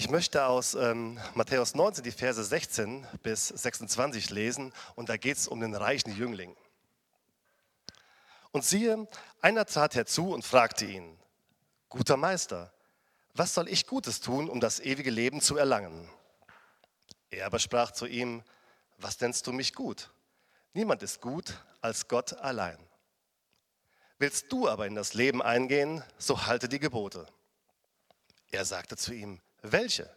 Ich möchte aus ähm, Matthäus 19 die Verse 16 bis 26 lesen und da geht es um den reichen Jüngling. Und siehe, einer trat herzu und fragte ihn, guter Meister, was soll ich Gutes tun, um das ewige Leben zu erlangen? Er aber sprach zu ihm, was nennst du mich gut? Niemand ist gut als Gott allein. Willst du aber in das Leben eingehen, so halte die Gebote. Er sagte zu ihm, welche?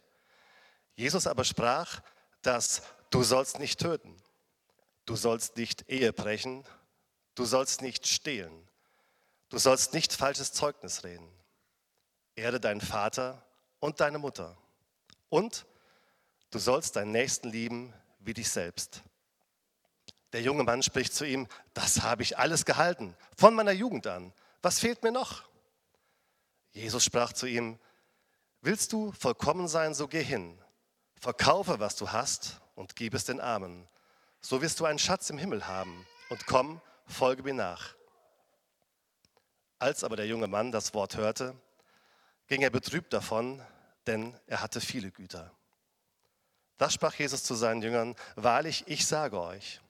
Jesus aber sprach, dass du sollst nicht töten, du sollst nicht Ehe brechen, du sollst nicht stehlen, du sollst nicht falsches Zeugnis reden. Erde deinen Vater und deine Mutter und du sollst deinen Nächsten lieben wie dich selbst. Der junge Mann spricht zu ihm, das habe ich alles gehalten, von meiner Jugend an. Was fehlt mir noch? Jesus sprach zu ihm, willst du vollkommen sein, so geh hin, verkaufe, was du hast und gib es den Armen. So wirst du einen Schatz im Himmel haben und komm, folge mir nach. Als aber der junge Mann das Wort hörte, ging er betrübt davon, denn er hatte viele Güter. Da sprach Jesus zu seinen Jüngern, wahrlich, ich sage euch,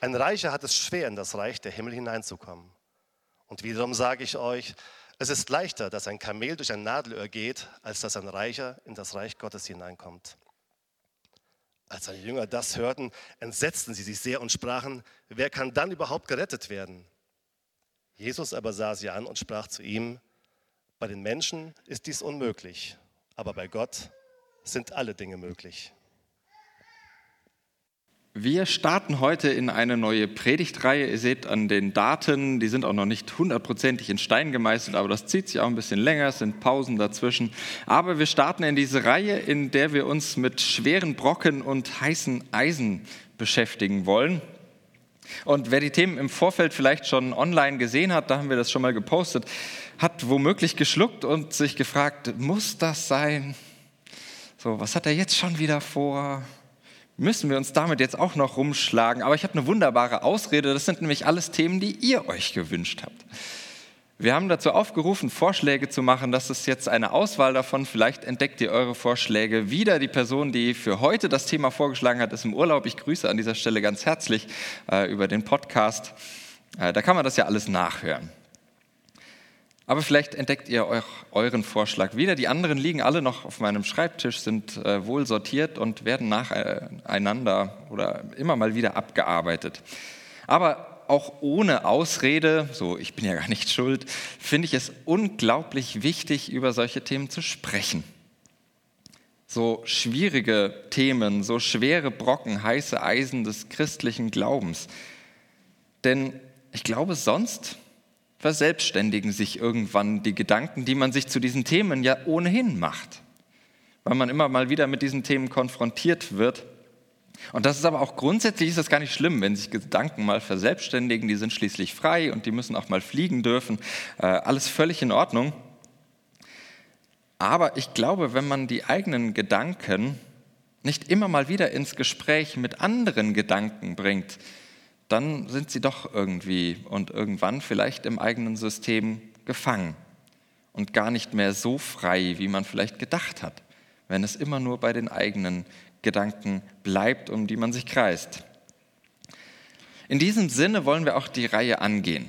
ein Reicher hat es schwer, in das Reich der Himmel hineinzukommen. Und wiederum sage ich euch, es ist leichter, dass ein Kamel durch ein Nadelöhr geht, als dass ein Reicher in das Reich Gottes hineinkommt. Als seine Jünger das hörten, entsetzten sie sich sehr und sprachen, wer kann dann überhaupt gerettet werden? Jesus aber sah sie an und sprach zu ihm, bei den Menschen ist dies unmöglich, aber bei Gott sind alle Dinge möglich. Wir starten heute in eine neue Predigtreihe. Ihr seht an den Daten, die sind auch noch nicht hundertprozentig in Stein gemeißelt, aber das zieht sich auch ein bisschen länger, es sind Pausen dazwischen. Aber wir starten in diese Reihe, in der wir uns mit schweren Brocken und heißen Eisen beschäftigen wollen. Und wer die Themen im Vorfeld vielleicht schon online gesehen hat, da haben wir das schon mal gepostet, hat womöglich geschluckt und sich gefragt, muss das sein? So, was hat er jetzt schon wieder vor? Müssen wir uns damit jetzt auch noch rumschlagen. Aber ich habe eine wunderbare Ausrede. Das sind nämlich alles Themen, die ihr euch gewünscht habt. Wir haben dazu aufgerufen, Vorschläge zu machen. Das ist jetzt eine Auswahl davon. Vielleicht entdeckt ihr eure Vorschläge wieder. Die Person, die für heute das Thema vorgeschlagen hat, ist im Urlaub. Ich grüße an dieser Stelle ganz herzlich äh, über den Podcast. Äh, da kann man das ja alles nachhören. Aber vielleicht entdeckt ihr euch euren Vorschlag wieder. Die anderen liegen alle noch auf meinem Schreibtisch, sind äh, wohl sortiert und werden nacheinander oder immer mal wieder abgearbeitet. Aber auch ohne Ausrede, so ich bin ja gar nicht schuld, finde ich es unglaublich wichtig, über solche Themen zu sprechen. So schwierige Themen, so schwere Brocken, heiße Eisen des christlichen Glaubens. Denn ich glaube, sonst verselbstständigen sich irgendwann die Gedanken, die man sich zu diesen Themen ja ohnehin macht, weil man immer mal wieder mit diesen Themen konfrontiert wird. Und das ist aber auch grundsätzlich ist das gar nicht schlimm, wenn sich Gedanken mal verselbstständigen, die sind schließlich frei und die müssen auch mal fliegen dürfen, äh, alles völlig in Ordnung. Aber ich glaube, wenn man die eigenen Gedanken nicht immer mal wieder ins Gespräch mit anderen Gedanken bringt, dann sind sie doch irgendwie und irgendwann vielleicht im eigenen System gefangen und gar nicht mehr so frei, wie man vielleicht gedacht hat, wenn es immer nur bei den eigenen Gedanken bleibt, um die man sich kreist. In diesem Sinne wollen wir auch die Reihe angehen.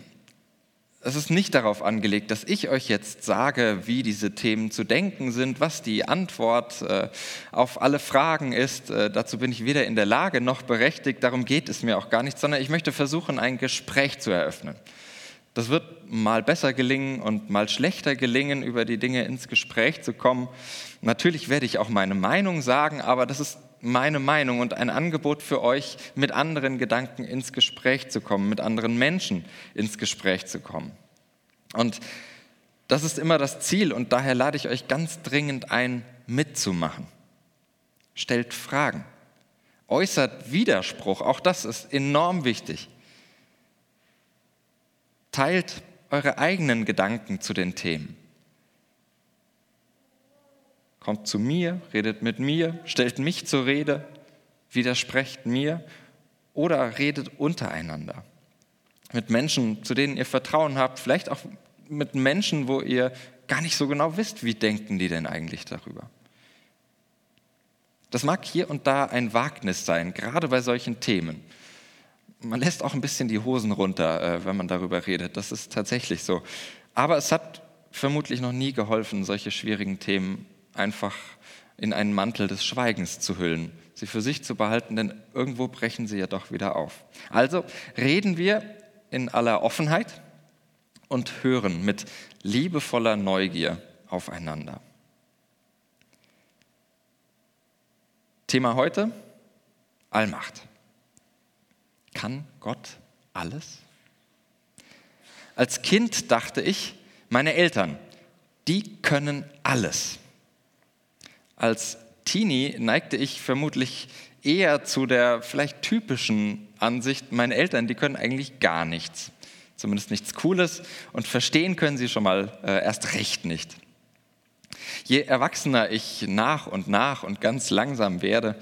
Es ist nicht darauf angelegt, dass ich euch jetzt sage, wie diese Themen zu denken sind, was die Antwort äh, auf alle Fragen ist. Äh, dazu bin ich weder in der Lage noch berechtigt, darum geht es mir auch gar nicht, sondern ich möchte versuchen, ein Gespräch zu eröffnen. Das wird mal besser gelingen und mal schlechter gelingen, über die Dinge ins Gespräch zu kommen. Natürlich werde ich auch meine Meinung sagen, aber das ist meine Meinung und ein Angebot für euch, mit anderen Gedanken ins Gespräch zu kommen, mit anderen Menschen ins Gespräch zu kommen. Und das ist immer das Ziel und daher lade ich euch ganz dringend ein, mitzumachen. Stellt Fragen, äußert Widerspruch, auch das ist enorm wichtig. Teilt eure eigenen Gedanken zu den Themen. Kommt zu mir, redet mit mir, stellt mich zur Rede, widersprecht mir oder redet untereinander. Mit Menschen, zu denen ihr Vertrauen habt, vielleicht auch mit Menschen, wo ihr gar nicht so genau wisst, wie denken die denn eigentlich darüber. Das mag hier und da ein Wagnis sein, gerade bei solchen Themen. Man lässt auch ein bisschen die Hosen runter, äh, wenn man darüber redet. Das ist tatsächlich so. Aber es hat vermutlich noch nie geholfen, solche schwierigen Themen einfach in einen Mantel des Schweigens zu hüllen, sie für sich zu behalten, denn irgendwo brechen sie ja doch wieder auf. Also reden wir in aller Offenheit und hören mit liebevoller Neugier aufeinander. Thema heute, Allmacht. Kann Gott alles? Als Kind dachte ich, meine Eltern, die können alles. Als Teenie neigte ich vermutlich eher zu der vielleicht typischen Ansicht, meine Eltern, die können eigentlich gar nichts. Zumindest nichts Cooles und verstehen können sie schon mal äh, erst recht nicht. Je erwachsener ich nach und nach und ganz langsam werde,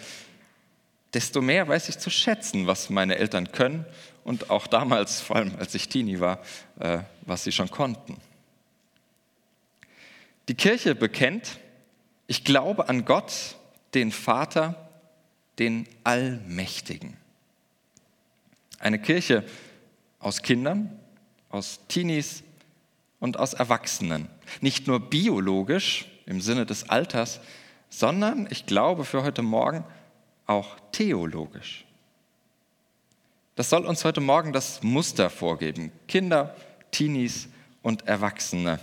desto mehr weiß ich zu schätzen, was meine Eltern können und auch damals, vor allem als ich Teenie war, äh, was sie schon konnten. Die Kirche bekennt, ich glaube an Gott, den Vater, den Allmächtigen. Eine Kirche aus Kindern, aus Teenies und aus Erwachsenen. Nicht nur biologisch, im Sinne des Alters, sondern ich glaube für heute Morgen auch theologisch. Das soll uns heute Morgen das Muster vorgeben. Kinder, Teenies und Erwachsene.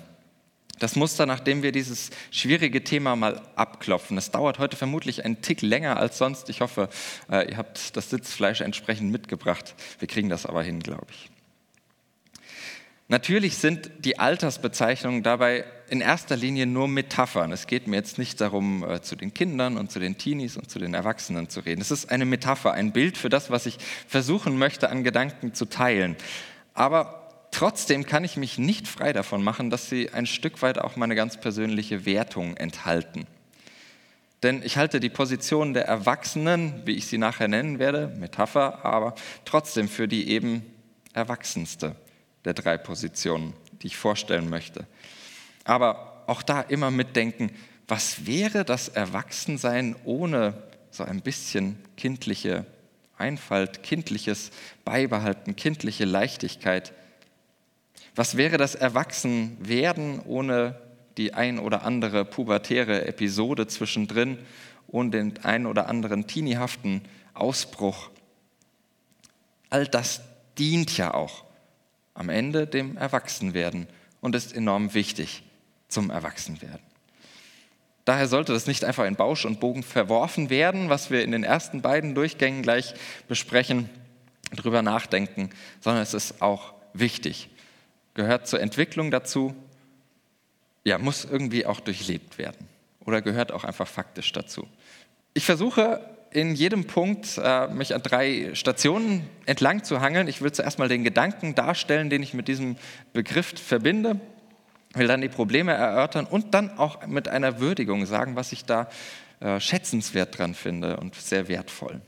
Das Muster, nachdem wir dieses schwierige Thema mal abklopfen. Es dauert heute vermutlich einen Tick länger als sonst. Ich hoffe, äh, ihr habt das Sitzfleisch entsprechend mitgebracht. Wir kriegen das aber hin, glaube ich. Natürlich sind die Altersbezeichnungen dabei in erster Linie nur Metaphern. Es geht mir jetzt nicht darum, äh, zu den Kindern und zu den Teenies und zu den Erwachsenen zu reden. Es ist eine Metapher, ein Bild für das, was ich versuchen möchte, an Gedanken zu teilen. Aber trotzdem kann ich mich nicht frei davon machen, dass sie ein Stück weit auch meine ganz persönliche Wertung enthalten. Denn ich halte die Position der Erwachsenen, wie ich sie nachher nennen werde, Metapher, aber trotzdem für die eben erwachsenste der drei Positionen, die ich vorstellen möchte. Aber auch da immer mitdenken, was wäre das Erwachsensein ohne so ein bisschen kindliche Einfalt, kindliches Beibehalten, kindliche Leichtigkeit? Was wäre das Erwachsenwerden ohne die ein oder andere pubertäre Episode zwischendrin, ohne den ein oder anderen teeniehaften Ausbruch? All das dient ja auch am Ende dem Erwachsenwerden und ist enorm wichtig zum Erwachsenwerden. Daher sollte das nicht einfach in Bausch und Bogen verworfen werden, was wir in den ersten beiden Durchgängen gleich besprechen, drüber nachdenken, sondern es ist auch wichtig, gehört zur Entwicklung dazu, ja, muss irgendwie auch durchlebt werden oder gehört auch einfach faktisch dazu. Ich versuche in jedem Punkt äh, mich an drei Stationen entlang zu hangeln. Ich will zuerst mal den Gedanken darstellen, den ich mit diesem Begriff verbinde, will dann die Probleme erörtern und dann auch mit einer Würdigung sagen, was ich da äh, schätzenswert dran finde und sehr wertvoll.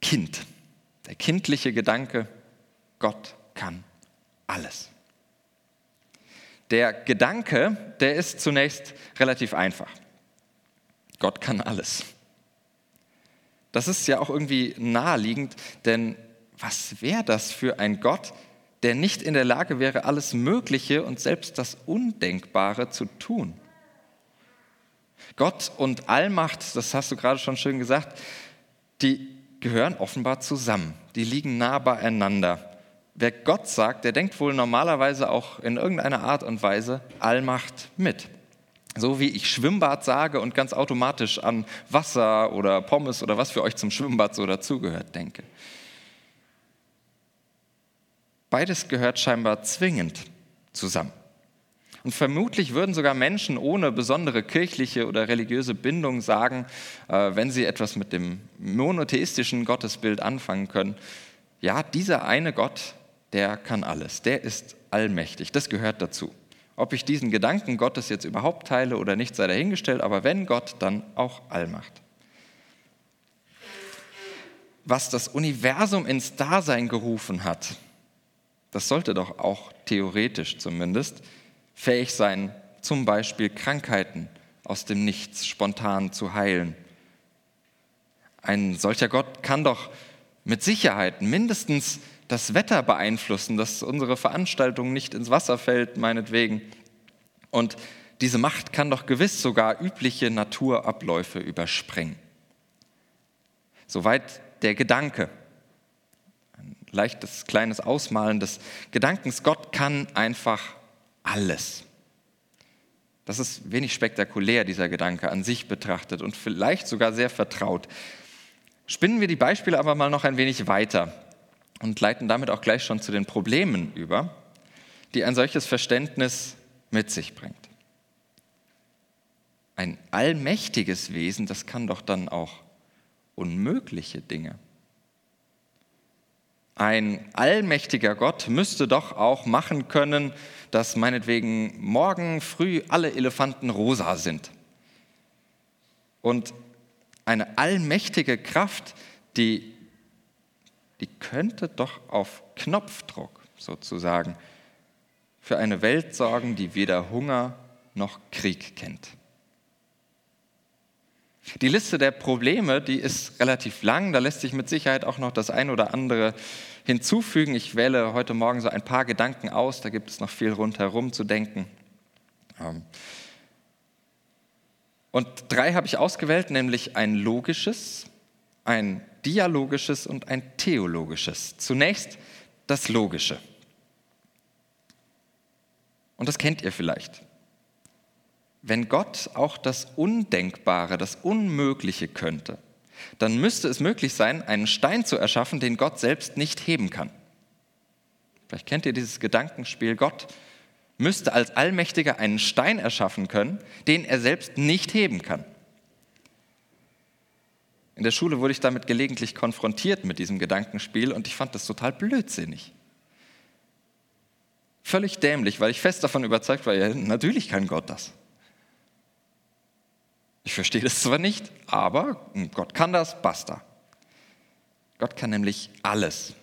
Kind, der kindliche Gedanke, Gott kann alles. Der Gedanke, der ist zunächst relativ einfach. Gott kann alles. Das ist ja auch irgendwie naheliegend, denn was wäre das für ein Gott, der nicht in der Lage wäre, alles Mögliche und selbst das Undenkbare zu tun? Gott und Allmacht, das hast du gerade schon schön gesagt, die gehören offenbar zusammen. Die liegen nah beieinander. Wer Gott sagt, der denkt wohl normalerweise auch in irgendeiner Art und Weise Allmacht mit. So wie ich Schwimmbad sage und ganz automatisch an Wasser oder Pommes oder was für euch zum Schwimmbad so dazugehört denke. Beides gehört scheinbar zwingend zusammen. Und vermutlich würden sogar Menschen ohne besondere kirchliche oder religiöse Bindung sagen, äh, wenn sie etwas mit dem monotheistischen Gottesbild anfangen können, ja, dieser eine Gott, der kann alles, der ist allmächtig, das gehört dazu. Ob ich diesen Gedanken Gottes jetzt überhaupt teile oder nicht, sei dahingestellt, aber wenn Gott, dann auch Allmacht. Was das Universum ins Dasein gerufen hat, das sollte doch auch theoretisch zumindest fähig sein, zum Beispiel Krankheiten aus dem Nichts spontan zu heilen. Ein solcher Gott kann doch mit Sicherheit mindestens das Wetter beeinflussen, dass unsere Veranstaltung nicht ins Wasser fällt, meinetwegen. Und diese Macht kann doch gewiss sogar übliche Naturabläufe überspringen. Soweit der Gedanke. Ein leichtes kleines Ausmalen des Gedankens, Gott kann einfach alles. Das ist wenig spektakulär, dieser Gedanke an sich betrachtet und vielleicht sogar sehr vertraut. Spinnen wir die Beispiele aber mal noch ein wenig weiter und leiten damit auch gleich schon zu den Problemen über, die ein solches Verständnis mit sich bringt. Ein allmächtiges Wesen, das kann doch dann auch unmögliche Dinge. Ein allmächtiger Gott müsste doch auch machen können, dass meinetwegen morgen früh alle Elefanten rosa sind. Und eine allmächtige Kraft, die, die könnte doch auf Knopfdruck sozusagen für eine Welt sorgen, die weder Hunger noch Krieg kennt. Die Liste der Probleme, die ist relativ lang, da lässt sich mit Sicherheit auch noch das ein oder andere hinzufügen. Ich wähle heute Morgen so ein paar Gedanken aus, da gibt es noch viel rundherum zu denken. Ähm, und drei habe ich ausgewählt, nämlich ein logisches, ein dialogisches und ein theologisches. Zunächst das Logische. Und das kennt ihr vielleicht. Wenn Gott auch das Undenkbare, das Unmögliche könnte, dann müsste es möglich sein, einen Stein zu erschaffen, den Gott selbst nicht heben kann. Vielleicht kennt ihr dieses Gedankenspiel, Gott müsste als Allmächtiger einen Stein erschaffen können, den er selbst nicht heben kann. In der Schule wurde ich damit gelegentlich konfrontiert mit diesem Gedankenspiel und ich fand das total blödsinnig. Völlig dämlich, weil ich fest davon überzeugt war, ja, natürlich kann Gott das. Ich verstehe das zwar nicht, aber Gott kann das, basta. Gott kann nämlich alles.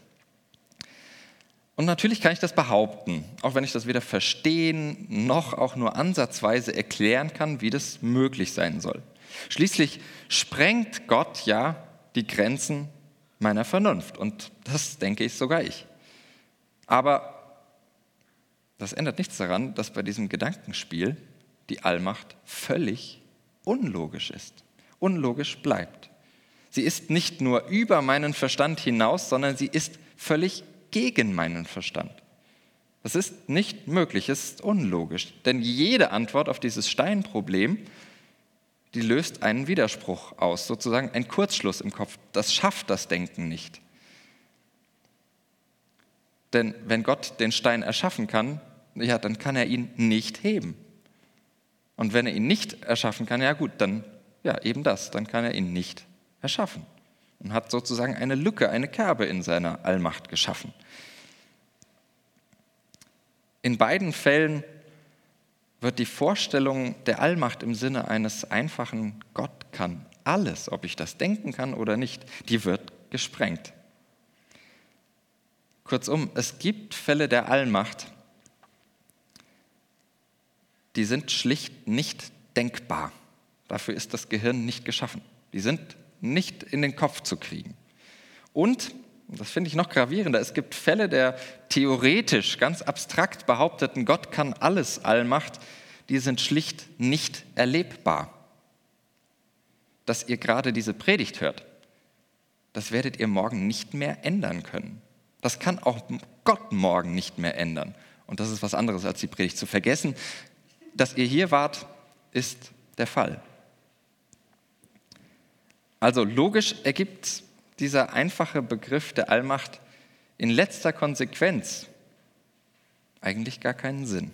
Und natürlich kann ich das behaupten, auch wenn ich das weder verstehen noch auch nur ansatzweise erklären kann, wie das möglich sein soll. Schließlich sprengt Gott ja die Grenzen meiner Vernunft und das denke ich sogar ich. Aber das ändert nichts daran, dass bei diesem Gedankenspiel die Allmacht völlig unlogisch ist, unlogisch bleibt. Sie ist nicht nur über meinen Verstand hinaus, sondern sie ist völlig gegen meinen Verstand. Das ist nicht möglich, es ist unlogisch, denn jede Antwort auf dieses Steinproblem, die löst einen Widerspruch aus, sozusagen ein Kurzschluss im Kopf. Das schafft das Denken nicht. Denn wenn Gott den Stein erschaffen kann, ja, dann kann er ihn nicht heben. Und wenn er ihn nicht erschaffen kann, ja gut, dann ja eben das, dann kann er ihn nicht erschaffen und hat sozusagen eine Lücke, eine Kerbe in seiner Allmacht geschaffen. In beiden Fällen wird die Vorstellung der Allmacht im Sinne eines einfachen Gott kann alles, ob ich das denken kann oder nicht, die wird gesprengt. Kurzum, es gibt Fälle der Allmacht, die sind schlicht nicht denkbar. Dafür ist das Gehirn nicht geschaffen. Die sind nicht in den Kopf zu kriegen. Und, das finde ich noch gravierender, es gibt Fälle der theoretisch, ganz abstrakt behaupteten, Gott kann alles, Allmacht, die sind schlicht nicht erlebbar. Dass ihr gerade diese Predigt hört, das werdet ihr morgen nicht mehr ändern können. Das kann auch Gott morgen nicht mehr ändern. Und das ist was anderes, als die Predigt zu vergessen. Dass ihr hier wart, ist der Fall. Also logisch ergibt dieser einfache Begriff der Allmacht in letzter Konsequenz eigentlich gar keinen Sinn.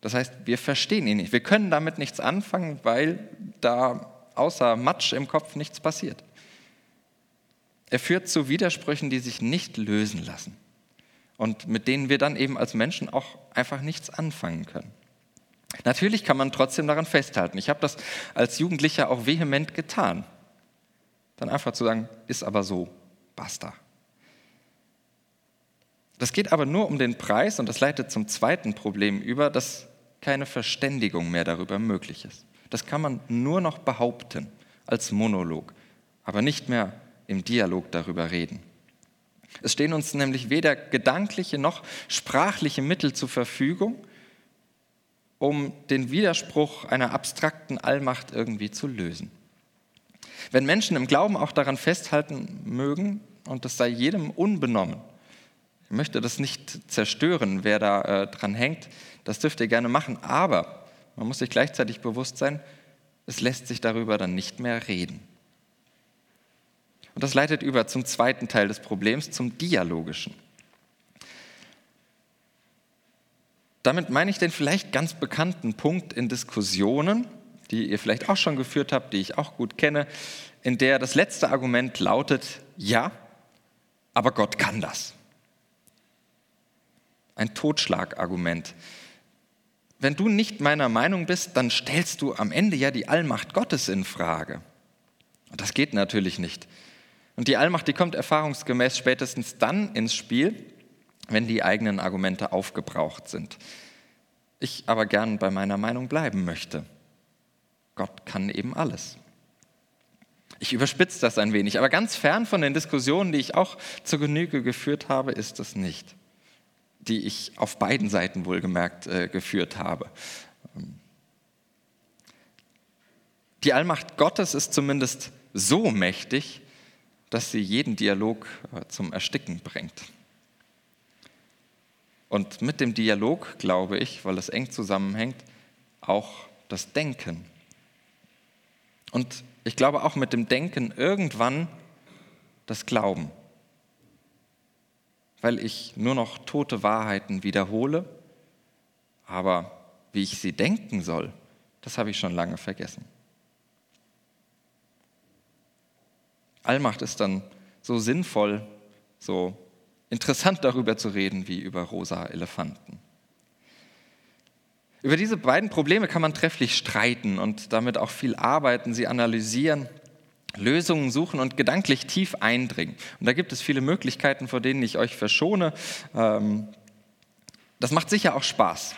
Das heißt, wir verstehen ihn nicht. Wir können damit nichts anfangen, weil da außer Matsch im Kopf nichts passiert. Er führt zu Widersprüchen, die sich nicht lösen lassen und mit denen wir dann eben als Menschen auch einfach nichts anfangen können. Natürlich kann man trotzdem daran festhalten. Ich habe das als Jugendlicher auch vehement getan. Dann einfach zu sagen, ist aber so, basta. Das geht aber nur um den Preis und das leitet zum zweiten Problem über, dass keine Verständigung mehr darüber möglich ist. das kann man nur noch behaupten als Monolog, aber nicht mehr im Dialog darüber reden. Es stehen uns nämlich weder gedankliche noch sprachliche Mittel zur Verfügung, um den Widerspruch einer abstrakten Allmacht irgendwie zu lösen. Wenn Menschen im Glauben auch daran festhalten mögen, und das sei jedem unbenommen, ich möchte das nicht zerstören, wer da äh, dran hängt, das dürft ihr gerne machen, aber man muss sich gleichzeitig bewusst sein, es lässt sich darüber dann nicht mehr reden. Und das leitet über zum zweiten Teil des Problems, zum dialogischen. Damit meine ich den vielleicht ganz bekannten Punkt in Diskussionen, die ihr vielleicht auch schon geführt habt, die ich auch gut kenne, in der das letzte Argument lautet, ja, aber Gott kann das. Ein Totschlagargument. Wenn du nicht meiner Meinung bist, dann stellst du am Ende ja die Allmacht Gottes in Frage. Und das geht natürlich nicht. Und die Allmacht, die kommt erfahrungsgemäß spätestens dann ins Spiel, wenn die eigenen Argumente aufgebraucht sind. Ich aber gern bei meiner Meinung bleiben möchte. Gott kann eben alles. Ich überspitze das ein wenig, aber ganz fern von den Diskussionen, die ich auch zur Genüge geführt habe, ist es nicht, die ich auf beiden Seiten wohlgemerkt äh, geführt habe. Die Allmacht Gottes ist zumindest so mächtig, dass sie jeden Dialog äh, zum Ersticken bringt. Und mit dem Dialog, glaube ich, weil es eng zusammenhängt, auch das Denken. Und ich glaube auch mit dem Denken irgendwann das Glauben, weil ich nur noch tote Wahrheiten wiederhole, aber wie ich sie denken soll, das habe ich schon lange vergessen. Allmacht ist dann so sinnvoll, so interessant darüber zu reden wie über rosa Elefanten. Über diese beiden Probleme kann man trefflich streiten und damit auch viel arbeiten, sie analysieren, Lösungen suchen und gedanklich tief eindringen. Und da gibt es viele Möglichkeiten, vor denen ich euch verschone. Ähm, das macht sicher auch Spaß.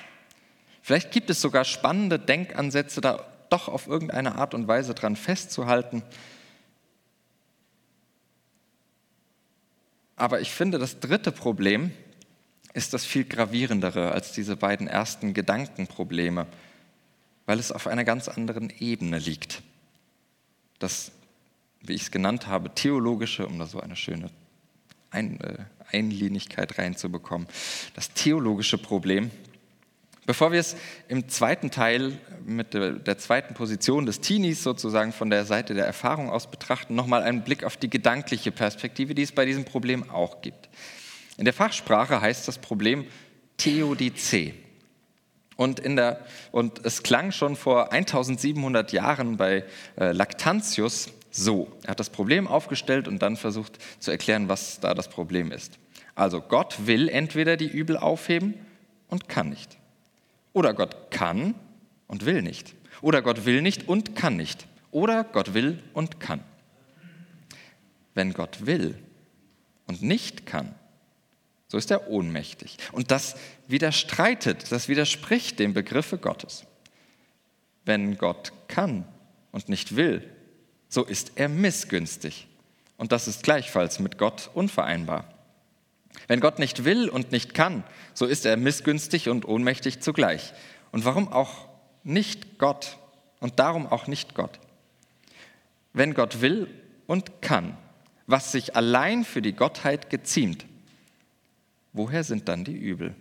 Vielleicht gibt es sogar spannende Denkansätze, da doch auf irgendeine Art und Weise dran festzuhalten. Aber ich finde, das dritte Problem ist das viel gravierendere als diese beiden ersten Gedankenprobleme, weil es auf einer ganz anderen Ebene liegt. Das, wie ich es genannt habe, theologische, um da so eine schöne Ein, äh, Einlinigkeit reinzubekommen, das theologische Problem Bevor wir es im zweiten Teil mit der, zweiten Position des Teenies sozusagen von der Seite der Erfahrung aus betrachten, nochmal einen Blick auf die gedankliche Perspektive, die es bei diesem Problem auch gibt. In der Fachsprache heißt das Problem Theodizee. Und, in der, und es klang schon vor 1700 Jahren bei äh, Lactantius so. Er hat das Problem aufgestellt und dann versucht zu erklären, was da das Problem ist. Also Gott will entweder die Übel aufheben und kann nicht. Oder Gott kann und will nicht. Oder Gott will nicht und kann nicht. Oder Gott will und kann. Wenn Gott will und nicht kann, so ist er ohnmächtig. Und das widerstreitet, das widerspricht dem Begriffe Gottes. Wenn Gott kann und nicht will, so ist er missgünstig. Und das ist gleichfalls mit Gott unvereinbar. Wenn Gott nicht will und nicht kann, so ist er missgünstig und ohnmächtig zugleich. Und warum auch nicht Gott und darum auch nicht Gott? Wenn Gott will und kann, was sich allein für die Gottheit geziemt, woher sind dann die Übel?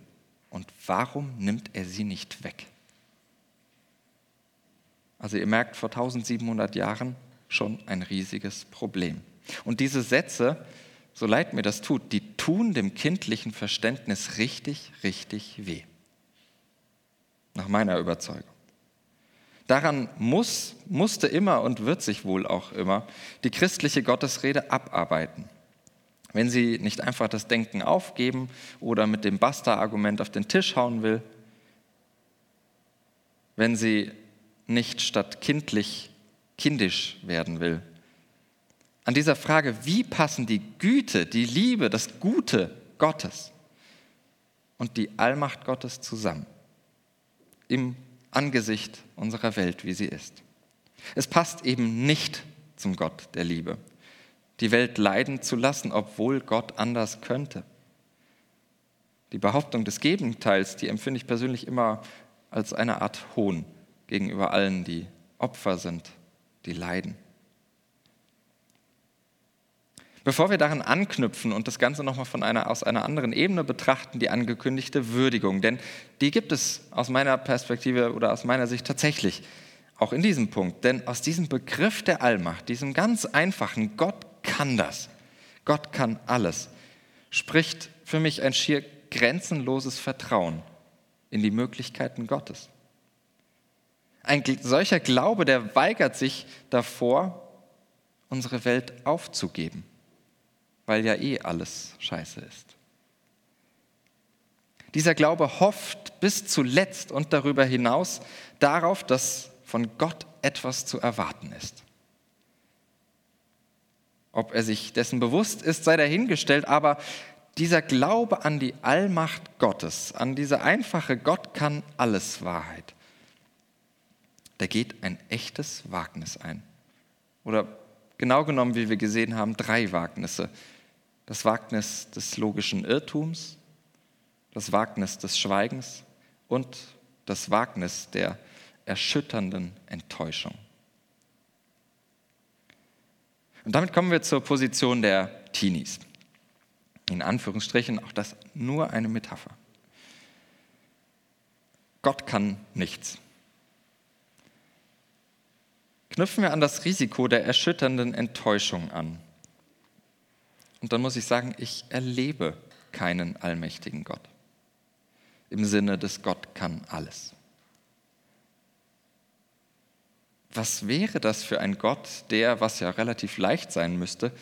Und warum nimmt er sie nicht weg? Also ihr merkt, vor 1700 Jahren schon ein riesiges Problem. Und diese Sätze so leid mir das tut, die tun dem kindlichen Verständnis richtig, richtig weh. Nach meiner Überzeugung. Daran muss, musste immer und wird sich wohl auch immer die christliche Gottesrede abarbeiten. Wenn sie nicht einfach das Denken aufgeben oder mit dem Basta-Argument auf den Tisch hauen will, wenn sie nicht statt kindlich kindisch werden will, an dieser Frage, wie passen die Güte, die Liebe, das Gute Gottes und die Allmacht Gottes zusammen im Angesicht unserer Welt, wie sie ist. Es passt eben nicht zum Gott der Liebe, die Welt leiden zu lassen, obwohl Gott anders könnte. Die Behauptung des Gegenteils, die empfinde ich persönlich immer als eine Art Hohn gegenüber allen, die Opfer sind, die leiden. Bevor wir daran anknüpfen und das Ganze nochmal von einer, aus einer anderen Ebene betrachten, die angekündigte Würdigung, denn die gibt es aus meiner Perspektive oder aus meiner Sicht tatsächlich auch in diesem Punkt. Denn aus diesem Begriff der Allmacht, diesem ganz einfachen Gott kann das, Gott kann alles, spricht für mich ein schier grenzenloses Vertrauen in die Möglichkeiten Gottes. Ein solcher Glaube, der weigert sich davor, unsere Welt aufzugeben weil ja eh alles scheiße ist. Dieser Glaube hofft bis zuletzt und darüber hinaus darauf, dass von Gott etwas zu erwarten ist. Ob er sich dessen bewusst ist, sei dahingestellt, aber dieser Glaube an die Allmacht Gottes, an diese einfache Gott kann alles Wahrheit, der geht ein echtes Wagnis ein. Oder genau genommen, wie wir gesehen haben, drei Wagnisse das Wagnis des logischen Irrtums, das Wagnis des Schweigens und das Wagnis der erschütternden Enttäuschung. Und damit kommen wir zur Position der Teenies. In Anführungsstrichen auch das nur eine Metapher. Gott kann nichts. Knüpfen wir an das Risiko der erschütternden Enttäuschung an. Und dann muss ich sagen, ich erlebe keinen allmächtigen Gott. Im Sinne des Gott kann alles. Was wäre das für ein Gott, der, was ja relativ leicht sein müsste,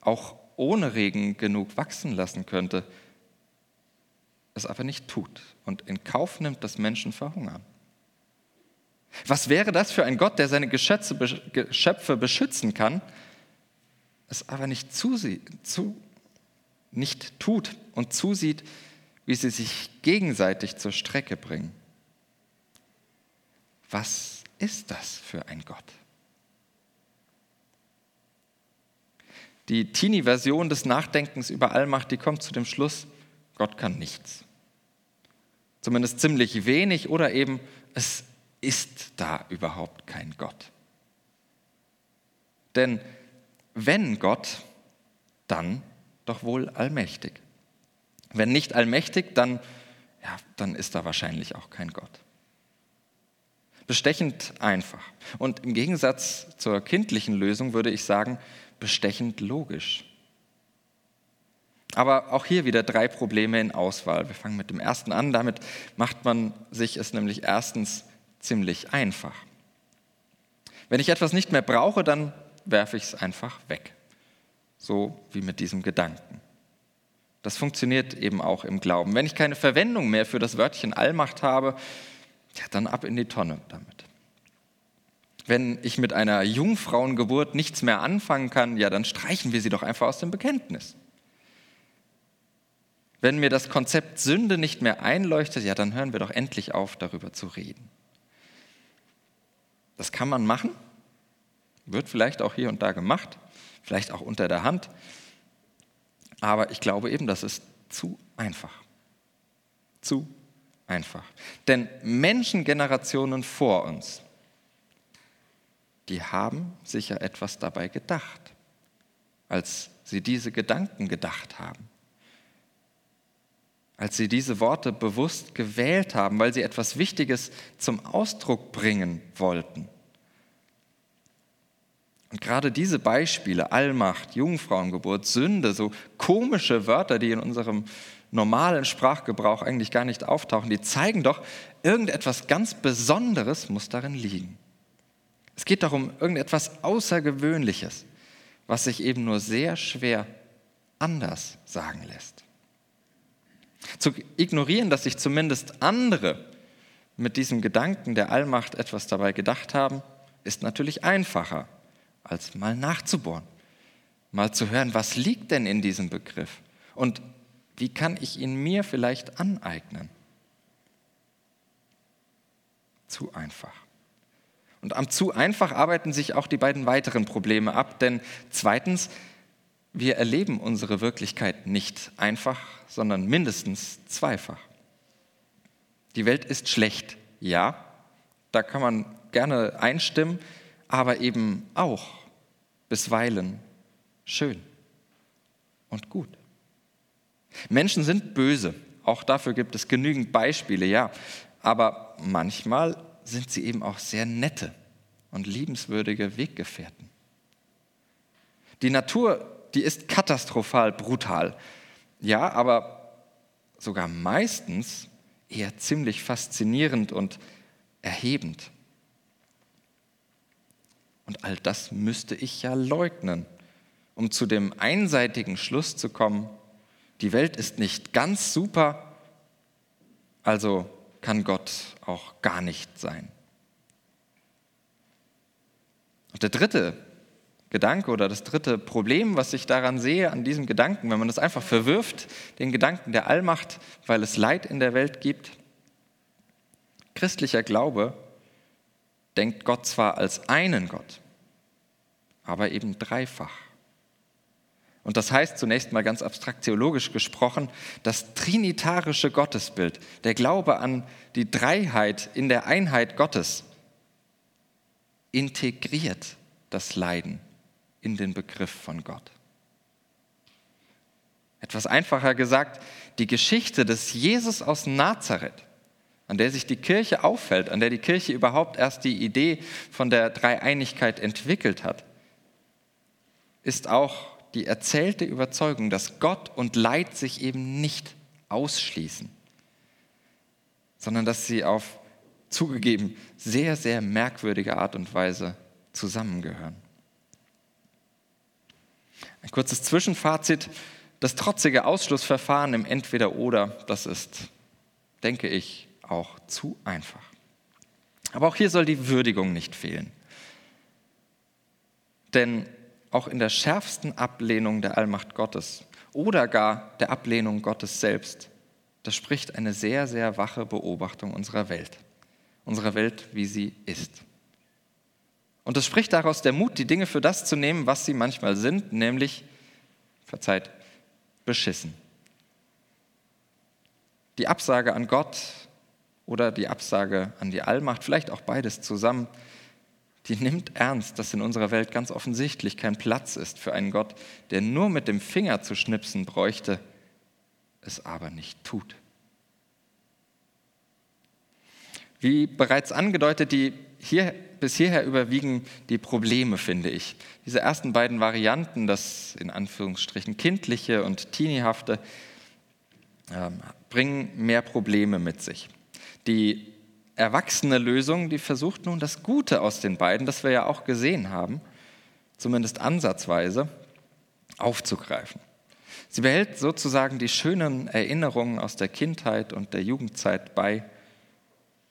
auch ohne Regen genug wachsen lassen könnte, es aber nicht tut und in Kauf nimmt, dass Menschen verhungern? Was wäre das für ein Gott, der seine Geschöpfe beschützen kann, es aber nicht, zusie, zu, nicht tut und zusieht, wie sie sich gegenseitig zur Strecke bringen. Was ist das für ein Gott? Die Teenie-Version des Nachdenkens über Allmacht, die kommt zu dem Schluss, Gott kann nichts. Zumindest ziemlich wenig oder eben, es ist da überhaupt kein Gott. Denn wenn Gott, dann doch wohl allmächtig. Wenn nicht allmächtig, dann, ja, dann ist da wahrscheinlich auch kein Gott. Bestechend einfach. Und im Gegensatz zur kindlichen Lösung würde ich sagen, bestechend logisch. Aber auch hier wieder drei Probleme in Auswahl. Wir fangen mit dem ersten an. Damit macht man sich es nämlich erstens ziemlich einfach. Wenn ich etwas nicht mehr brauche, dann werfe ich es einfach weg. So wie mit diesem Gedanken. Das funktioniert eben auch im Glauben. Wenn ich keine Verwendung mehr für das Wörtchen Allmacht habe, ja, dann ab in die Tonne damit. Wenn ich mit einer Jungfrauengeburt nichts mehr anfangen kann, ja, dann streichen wir sie doch einfach aus dem Bekenntnis. Wenn mir das Konzept Sünde nicht mehr einleuchtet, ja, dann hören wir doch endlich auf, darüber zu reden. Das kann man machen, wird vielleicht auch hier und da gemacht, vielleicht auch unter der Hand. Aber ich glaube eben, das ist zu einfach. Zu einfach. Denn Menschengenerationen vor uns, die haben sicher etwas dabei gedacht, als sie diese Gedanken gedacht haben. Als sie diese Worte bewusst gewählt haben, weil sie etwas Wichtiges zum Ausdruck bringen wollten. Und gerade diese Beispiele, Allmacht, Jungfrauengeburt, Sünde, so komische Wörter, die in unserem normalen Sprachgebrauch eigentlich gar nicht auftauchen, die zeigen doch, irgendetwas ganz Besonderes muss darin liegen. Es geht darum, irgendetwas Außergewöhnliches, was sich eben nur sehr schwer anders sagen lässt. Zu ignorieren, dass sich zumindest andere mit diesem Gedanken der Allmacht etwas dabei gedacht haben, ist natürlich einfacher als mal nachzubohren, mal zu hören, was liegt denn in diesem Begriff und wie kann ich ihn mir vielleicht aneignen. Zu einfach. Und am zu einfach arbeiten sich auch die beiden weiteren Probleme ab, denn zweitens, wir erleben unsere Wirklichkeit nicht einfach, sondern mindestens zweifach. Die Welt ist schlecht, ja, da kann man gerne einstimmen, aber eben auch bisweilen schön und gut. Menschen sind böse, auch dafür gibt es genügend Beispiele, ja, aber manchmal sind sie eben auch sehr nette und liebenswürdige Weggefährten. Die Natur, die ist katastrophal brutal, ja, aber sogar meistens eher ziemlich faszinierend und erhebend. Und all das müsste ich ja leugnen, um zu dem einseitigen Schluss zu kommen, die Welt ist nicht ganz super, also kann Gott auch gar nicht sein. Und der dritte Gedanke oder das dritte Problem, was ich daran sehe, an diesem Gedanken, wenn man das einfach verwirft, den Gedanken der Allmacht, weil es Leid in der Welt gibt, christlicher Glaube denkt Gott zwar als einen Gott, aber eben dreifach. Und das heißt zunächst mal ganz abstrakt theologisch gesprochen, das trinitarische Gottesbild, der Glaube an die Dreiheit in der Einheit Gottes, integriert das Leiden in den Begriff von Gott. Etwas einfacher gesagt, die Geschichte des Jesus aus Nazareth, an der sich die Kirche auffällt, an der die Kirche überhaupt erst die Idee von der Dreieinigkeit entwickelt hat, ist auch die erzählte Überzeugung, dass Gott und Leid sich eben nicht ausschließen, sondern dass sie auf zugegeben sehr, sehr merkwürdige Art und Weise zusammengehören. Ein kurzes Zwischenfazit. Das trotzige Ausschlussverfahren im Entweder-Oder, das ist, denke ich, auch zu einfach. Aber auch hier soll die Würdigung nicht fehlen. Denn auch in der schärfsten Ablehnung der Allmacht Gottes oder gar der Ablehnung Gottes selbst, das spricht eine sehr, sehr wache Beobachtung unserer Welt, unserer Welt, wie sie ist. Und es spricht daraus der Mut, die Dinge für das zu nehmen, was sie manchmal sind, nämlich, verzeiht, beschissen. Die Absage an Gott oder die Absage an die Allmacht, vielleicht auch beides zusammen, die nimmt ernst, dass in unserer Welt ganz offensichtlich kein Platz ist für einen Gott, der nur mit dem Finger zu schnipsen bräuchte, es aber nicht tut. Wie bereits angedeutet, die hier, bis hierher überwiegen die Probleme, finde ich. Diese ersten beiden Varianten, das in Anführungsstrichen kindliche und teeniehafte, äh, bringen mehr Probleme mit sich. Die erwachsene Lösung, die versucht nun das Gute aus den beiden, das wir ja auch gesehen haben, zumindest ansatzweise, aufzugreifen. Sie behält sozusagen die schönen Erinnerungen aus der Kindheit und der Jugendzeit bei,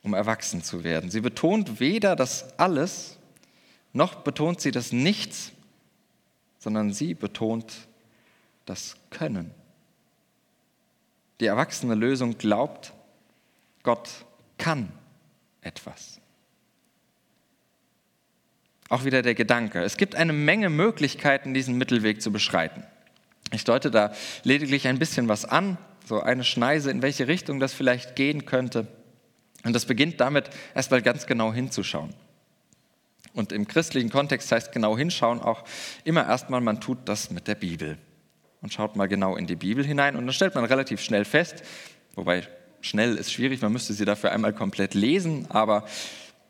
um erwachsen zu werden. Sie betont weder das Alles, noch betont sie das Nichts, sondern sie betont das Können. Die erwachsene Lösung glaubt, Gott kann etwas. Auch wieder der Gedanke. Es gibt eine Menge Möglichkeiten, diesen Mittelweg zu beschreiten. Ich deute da lediglich ein bisschen was an, so eine Schneise, in welche Richtung das vielleicht gehen könnte. Und das beginnt damit, erstmal ganz genau hinzuschauen. Und im christlichen Kontext heißt genau hinschauen auch immer erstmal, man tut das mit der Bibel. Und schaut mal genau in die Bibel hinein und dann stellt man relativ schnell fest, wobei Schnell ist schwierig, man müsste sie dafür einmal komplett lesen, aber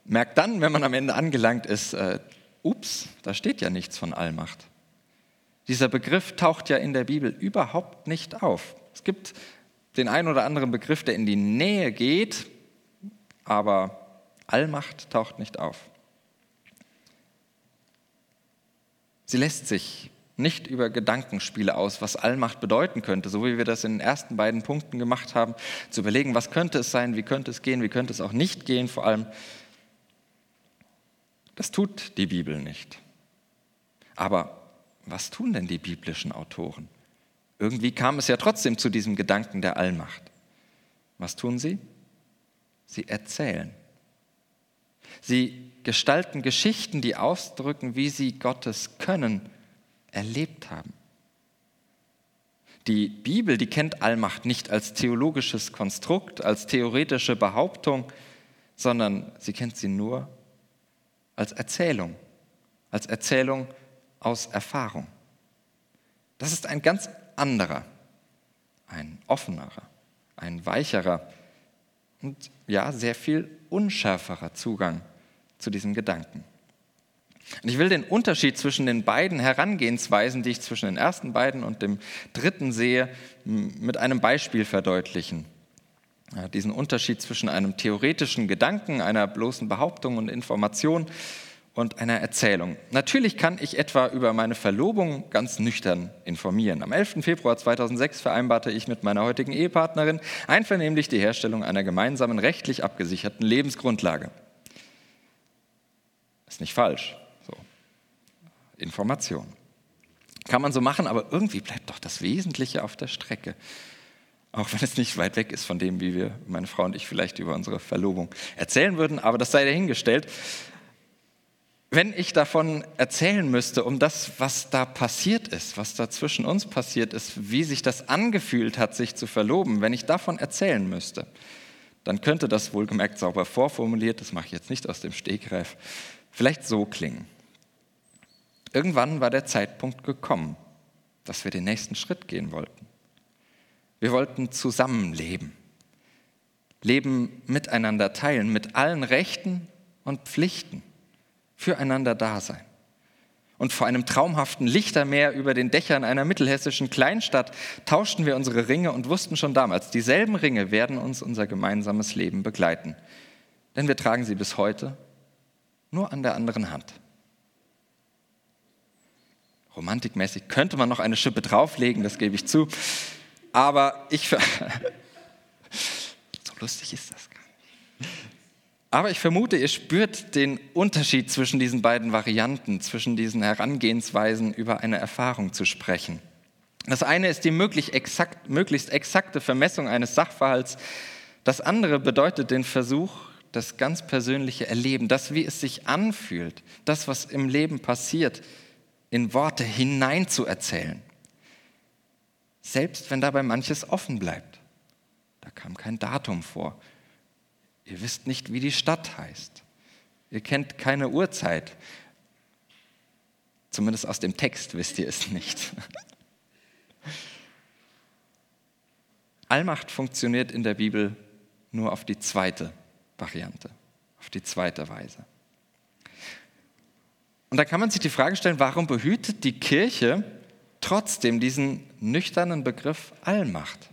merkt dann, wenn man am Ende angelangt ist, äh, ups, da steht ja nichts von Allmacht. Dieser Begriff taucht ja in der Bibel überhaupt nicht auf. Es gibt den einen oder anderen Begriff, der in die Nähe geht, aber Allmacht taucht nicht auf. Sie lässt sich nicht über Gedankenspiele aus, was Allmacht bedeuten könnte, so wie wir das in den ersten beiden Punkten gemacht haben, zu überlegen, was könnte es sein, wie könnte es gehen, wie könnte es auch nicht gehen, vor allem. Das tut die Bibel nicht. Aber was tun denn die biblischen Autoren? Irgendwie kam es ja trotzdem zu diesem Gedanken der Allmacht. Was tun sie? Sie erzählen. Sie gestalten Geschichten, die ausdrücken, wie sie Gottes Können erlebt haben. Die Bibel, die kennt Allmacht nicht als theologisches Konstrukt, als theoretische Behauptung, sondern sie kennt sie nur als Erzählung, als Erzählung aus Erfahrung. Das ist ein ganz anderer, ein offenerer, ein weicherer und ja, sehr viel unschärferer Zugang zu diesem Gedanken. Und ich will den Unterschied zwischen den beiden Herangehensweisen, die ich zwischen den ersten beiden und dem dritten sehe, mit einem Beispiel verdeutlichen. Ja, diesen Unterschied zwischen einem theoretischen Gedanken, einer bloßen Behauptung und Information und einer Erzählung. Natürlich kann ich etwa über meine Verlobung ganz nüchtern informieren. Am 11. Februar 2006 vereinbarte ich mit meiner heutigen Ehepartnerin einvernehmlich die Herstellung einer gemeinsamen rechtlich abgesicherten Lebensgrundlage. Ist nicht falsch. Information. Kann man so machen, aber irgendwie bleibt doch das Wesentliche auf der Strecke. Auch wenn es nicht weit weg ist von dem, wie wir, meine Frau und ich, vielleicht über unsere Verlobung erzählen würden, aber das sei dahingestellt. Wenn ich davon erzählen müsste, um das, was da passiert ist, was da zwischen uns passiert ist, wie sich das angefühlt hat, sich zu verloben, wenn ich davon erzählen müsste, dann könnte das wohlgemerkt sauber vorformuliert, das mache ich jetzt nicht aus dem Stegreif, vielleicht so klingen. Irgendwann war der Zeitpunkt gekommen, dass wir den nächsten Schritt gehen wollten. Wir wollten zusammenleben, Leben miteinander teilen, mit allen Rechten und Pflichten, füreinander da sein. Und vor einem traumhaften Lichtermeer über den Dächern einer mittelhessischen Kleinstadt tauschten wir unsere Ringe und wussten schon damals, dieselben Ringe werden uns unser gemeinsames Leben begleiten. Denn wir tragen sie bis heute nur an der anderen Hand. Romantikmäßig könnte man noch eine Schippe drauflegen, das gebe ich zu. Aber ich. so lustig ist das gar. Aber ich vermute, ihr spürt den Unterschied zwischen diesen beiden Varianten, zwischen diesen Herangehensweisen, über eine Erfahrung zu sprechen. Das eine ist die möglichst, exakt, möglichst exakte Vermessung eines Sachverhalts. Das andere bedeutet den Versuch, das ganz persönliche Erleben, das, wie es sich anfühlt, das, was im Leben passiert, in Worte hineinzuerzählen. Selbst wenn dabei manches offen bleibt. Da kam kein Datum vor. Ihr wisst nicht, wie die Stadt heißt. Ihr kennt keine Uhrzeit. Zumindest aus dem Text wisst ihr es nicht. Allmacht funktioniert in der Bibel nur auf die zweite Variante, auf die zweite Weise. Und da kann man sich die Frage stellen, warum behütet die Kirche trotzdem diesen nüchternen Begriff Allmacht?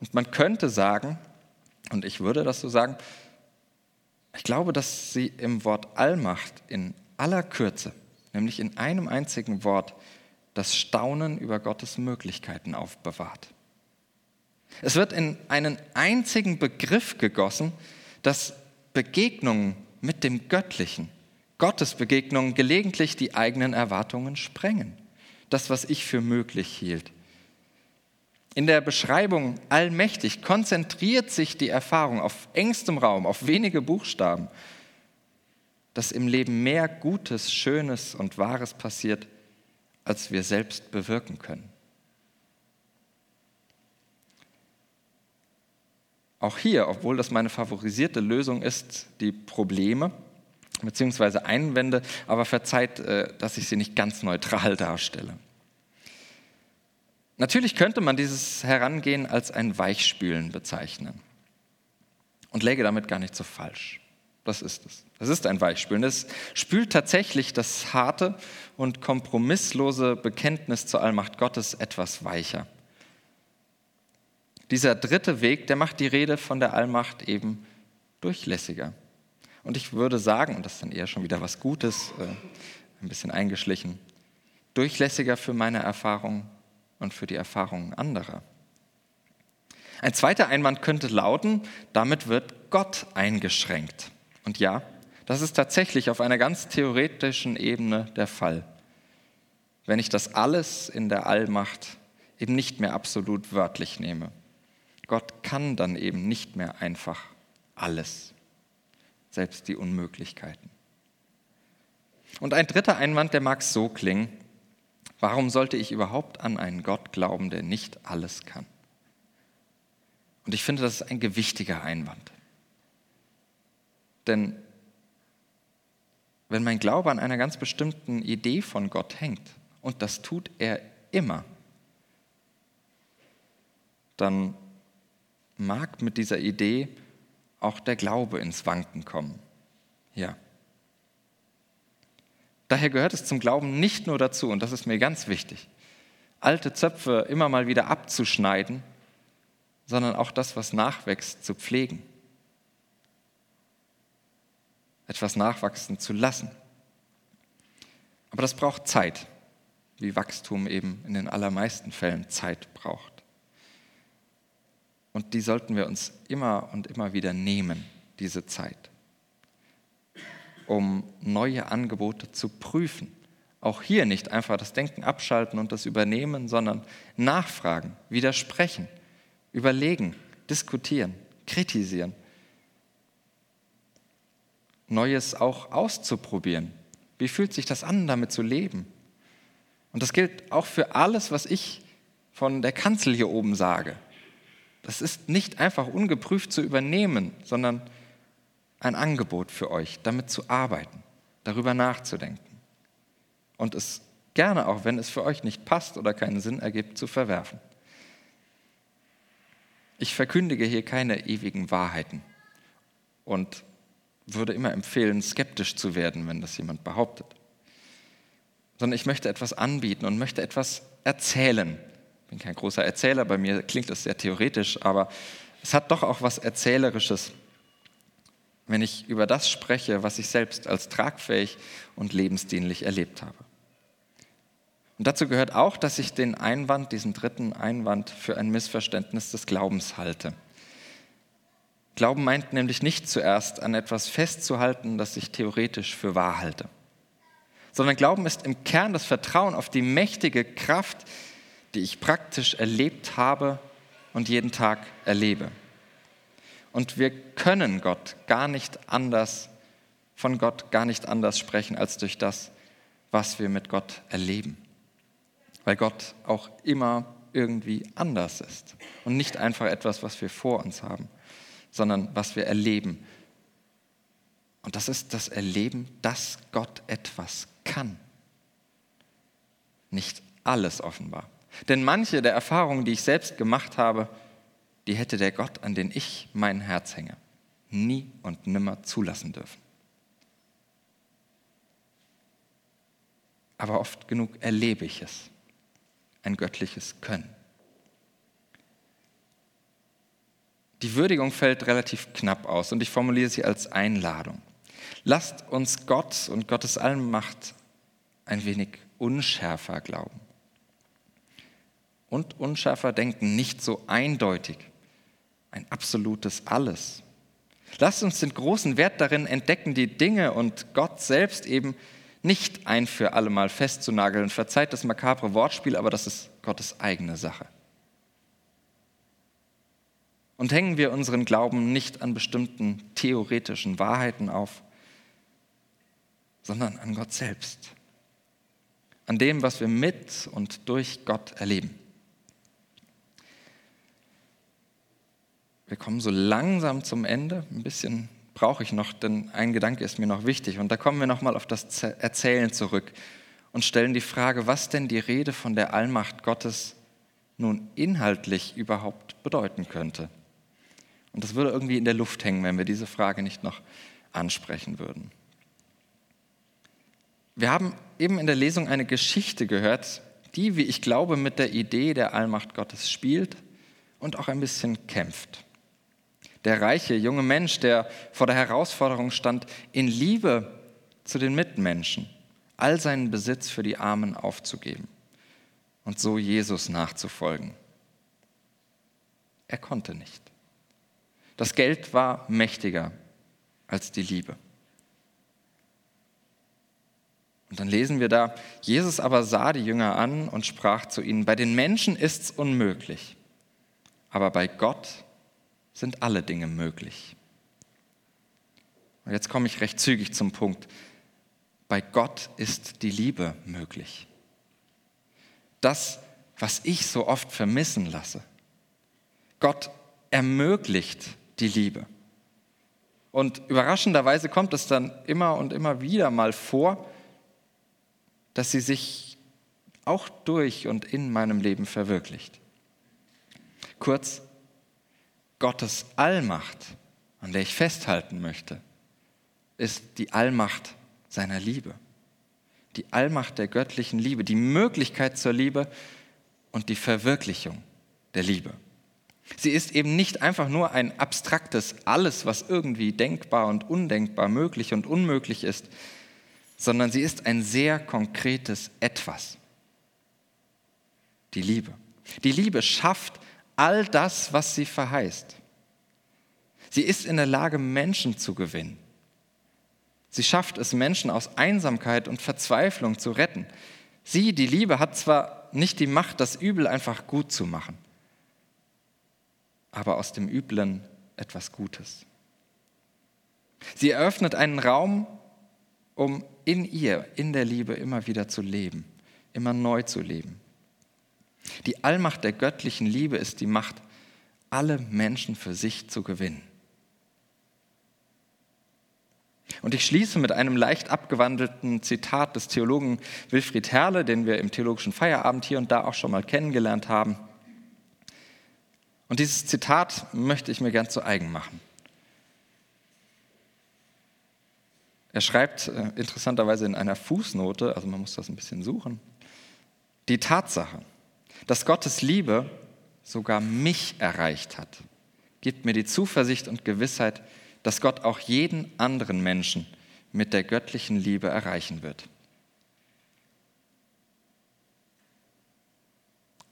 Und man könnte sagen, und ich würde das so sagen, ich glaube, dass sie im Wort Allmacht in aller Kürze, nämlich in einem einzigen Wort, das Staunen über Gottes Möglichkeiten aufbewahrt. Es wird in einen einzigen Begriff gegossen, dass Begegnungen mit dem Göttlichen, Gottes Begegnungen gelegentlich die eigenen Erwartungen sprengen. Das, was ich für möglich hielt. In der Beschreibung allmächtig konzentriert sich die Erfahrung auf engstem Raum, auf wenige Buchstaben, dass im Leben mehr Gutes, Schönes und Wahres passiert, als wir selbst bewirken können. Auch hier, obwohl das meine favorisierte Lösung ist, die Probleme bzw. Einwände, aber verzeiht, äh, dass ich sie nicht ganz neutral darstelle. Natürlich könnte man dieses Herangehen als ein Weichspülen bezeichnen und läge damit gar nicht so falsch. Das ist es. Es ist ein Weichspülen. Es spült tatsächlich das harte und kompromisslose Bekenntnis zur Allmacht Gottes etwas weicher. Dieser dritte Weg, der macht die Rede von der Allmacht eben durchlässiger. Und ich würde sagen, und das ist dann eher schon wieder was Gutes, äh, ein bisschen eingeschlichen, durchlässiger für meine Erfahrung und für die Erfahrungen anderer. Ein zweiter Einwand könnte lauten, damit wird Gott eingeschränkt. Und ja, das ist tatsächlich auf einer ganz theoretischen Ebene der Fall. Wenn ich das alles in der Allmacht eben nicht mehr absolut wörtlich nehme. Gott kann dann eben nicht mehr einfach alles. Selbst die Unmöglichkeiten. Und ein dritter Einwand, der mag so klingen, warum sollte ich überhaupt an einen Gott glauben, der nicht alles kann? Und ich finde, das ist ein gewichtiger Einwand. Denn wenn mein Glaube an einer ganz bestimmten Idee von Gott hängt, und das tut er immer, dann mag mit dieser Idee auch der Glaube ins Wanken kommen. Ja. Daher gehört es zum Glauben nicht nur dazu, und das ist mir ganz wichtig, alte Zöpfe immer mal wieder abzuschneiden, sondern auch das, was nachwächst, zu pflegen, etwas nachwachsen zu lassen. Aber das braucht Zeit, wie Wachstum eben in den allermeisten Fällen Zeit braucht. Und die sollten wir uns immer und immer wieder nehmen, diese Zeit um neue Angebote zu prüfen. Auch hier nicht einfach das Denken abschalten und das übernehmen, sondern nachfragen, widersprechen, überlegen, diskutieren, kritisieren. Neues auch auszuprobieren. Wie fühlt sich das an, damit zu leben? Und das gilt auch für alles, was ich von der Kanzel hier oben sage. Das ist nicht einfach ungeprüft zu übernehmen, sondern ein Angebot für euch, damit zu arbeiten, darüber nachzudenken und es gerne auch, wenn es für euch nicht passt oder keinen Sinn ergibt, zu verwerfen. Ich verkündige hier keine ewigen Wahrheiten und würde immer empfehlen, skeptisch zu werden, wenn das jemand behauptet. Sondern ich möchte etwas anbieten und möchte etwas erzählen. Ich bin kein großer Erzähler, bei mir klingt das sehr theoretisch, aber es hat doch auch was Erzählerisches wenn ich über das spreche, was ich selbst als tragfähig und lebensdienlich erlebt habe. Und dazu gehört auch, dass ich den Einwand, diesen dritten Einwand, für ein Missverständnis des Glaubens halte. Glauben meint nämlich nicht zuerst an etwas festzuhalten, das ich theoretisch für wahr halte, sondern Glauben ist im Kern das Vertrauen auf die mächtige Kraft, die ich praktisch erlebt habe und jeden Tag erlebe. Und wir können Gott gar nicht anders, von Gott gar nicht anders sprechen als durch das, was wir mit Gott erleben. Weil Gott auch immer irgendwie anders ist und nicht einfach etwas, was wir vor uns haben, sondern was wir erleben. Und das ist das Erleben, dass Gott etwas kann. Nicht alles offenbar. Denn manche der Erfahrungen, die ich selbst gemacht habe, die hätte der Gott, an den ich mein Herz hänge, nie und nimmer zulassen dürfen. Aber oft genug erlebe ich es, ein göttliches Können. Die Würdigung fällt relativ knapp aus und ich formuliere sie als Einladung. Lasst uns Gott und Gottes Allmacht ein wenig unschärfer glauben und unschärfer denken, nicht so eindeutig ein absolutes Alles. Lasst uns den großen Wert darin entdecken, die Dinge und Gott selbst eben nicht ein für alle Mal festzunageln. Verzeiht das makabre Wortspiel, aber das ist Gottes eigene Sache. Und hängen wir unseren Glauben nicht an bestimmten theoretischen Wahrheiten auf, sondern an Gott selbst, an dem, was wir mit und durch Gott erleben. Wir kommen so langsam zum Ende. Ein bisschen brauche ich noch, denn ein Gedanke ist mir noch wichtig. Und da kommen wir nochmal auf das Erzählen zurück und stellen die Frage, was denn die Rede von der Allmacht Gottes nun inhaltlich überhaupt bedeuten könnte. Und das würde irgendwie in der Luft hängen, wenn wir diese Frage nicht noch ansprechen würden. Wir haben eben in der Lesung eine Geschichte gehört, die, wie ich glaube, mit der Idee der Allmacht Gottes spielt und auch ein bisschen kämpft der reiche junge Mensch, der vor der Herausforderung stand, in Liebe zu den Mitmenschen all seinen Besitz für die Armen aufzugeben und so Jesus nachzufolgen. Er konnte nicht. Das Geld war mächtiger als die Liebe. Und dann lesen wir da, Jesus aber sah die Jünger an und sprach zu ihnen, bei den Menschen ist's unmöglich, aber bei Gott sind alle Dinge möglich. Und jetzt komme ich recht zügig zum Punkt. Bei Gott ist die Liebe möglich. Das, was ich so oft vermissen lasse. Gott ermöglicht die Liebe. Und überraschenderweise kommt es dann immer und immer wieder mal vor, dass sie sich auch durch und in meinem Leben verwirklicht. Kurz, Gottes Allmacht, an der ich festhalten möchte, ist die Allmacht seiner Liebe. Die Allmacht der göttlichen Liebe, die Möglichkeit zur Liebe und die Verwirklichung der Liebe. Sie ist eben nicht einfach nur ein abstraktes Alles, was irgendwie denkbar und undenkbar, möglich und unmöglich ist, sondern sie ist ein sehr konkretes Etwas. Die Liebe. Die Liebe schafft all das, was sie verheißt. Sie ist in der Lage, Menschen zu gewinnen. Sie schafft es, Menschen aus Einsamkeit und Verzweiflung zu retten. Sie, die Liebe, hat zwar nicht die Macht, das Übel einfach gut zu machen, aber aus dem Üblen etwas Gutes. Sie eröffnet einen Raum, um in ihr, in der Liebe immer wieder zu leben, immer neu zu leben. Die Allmacht der göttlichen Liebe ist die Macht, alle Menschen für sich zu gewinnen. Und ich schließe mit einem leicht abgewandelten Zitat des Theologen Wilfried Herle, den wir im theologischen Feierabend hier und da auch schon mal kennengelernt haben. Und dieses Zitat möchte ich mir gern zu eigen machen. Er schreibt äh, interessanterweise in einer Fußnote, also man muss das ein bisschen suchen, die Tatsache, dass Gottes Liebe sogar mich erreicht hat, gibt mir die Zuversicht und Gewissheit, dass Gott auch jeden anderen Menschen mit der göttlichen Liebe erreichen wird.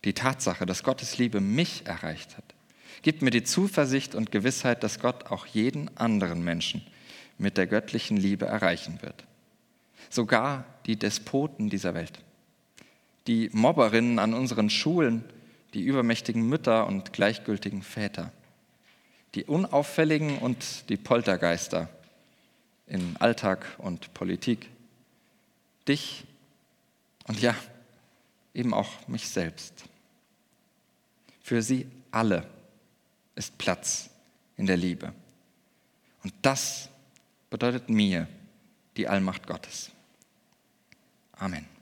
Die Tatsache, dass Gottes Liebe mich erreicht hat, gibt mir die Zuversicht und Gewissheit, dass Gott auch jeden anderen Menschen mit der göttlichen Liebe erreichen wird. Sogar die Despoten dieser Welt, die Mobberinnen an unseren Schulen, die übermächtigen Mütter und gleichgültigen Väter, die Unauffälligen und die Poltergeister in Alltag und Politik, dich und ja, eben auch mich selbst. Für sie alle ist Platz in der Liebe. Und das bedeutet mir die Allmacht Gottes. Amen.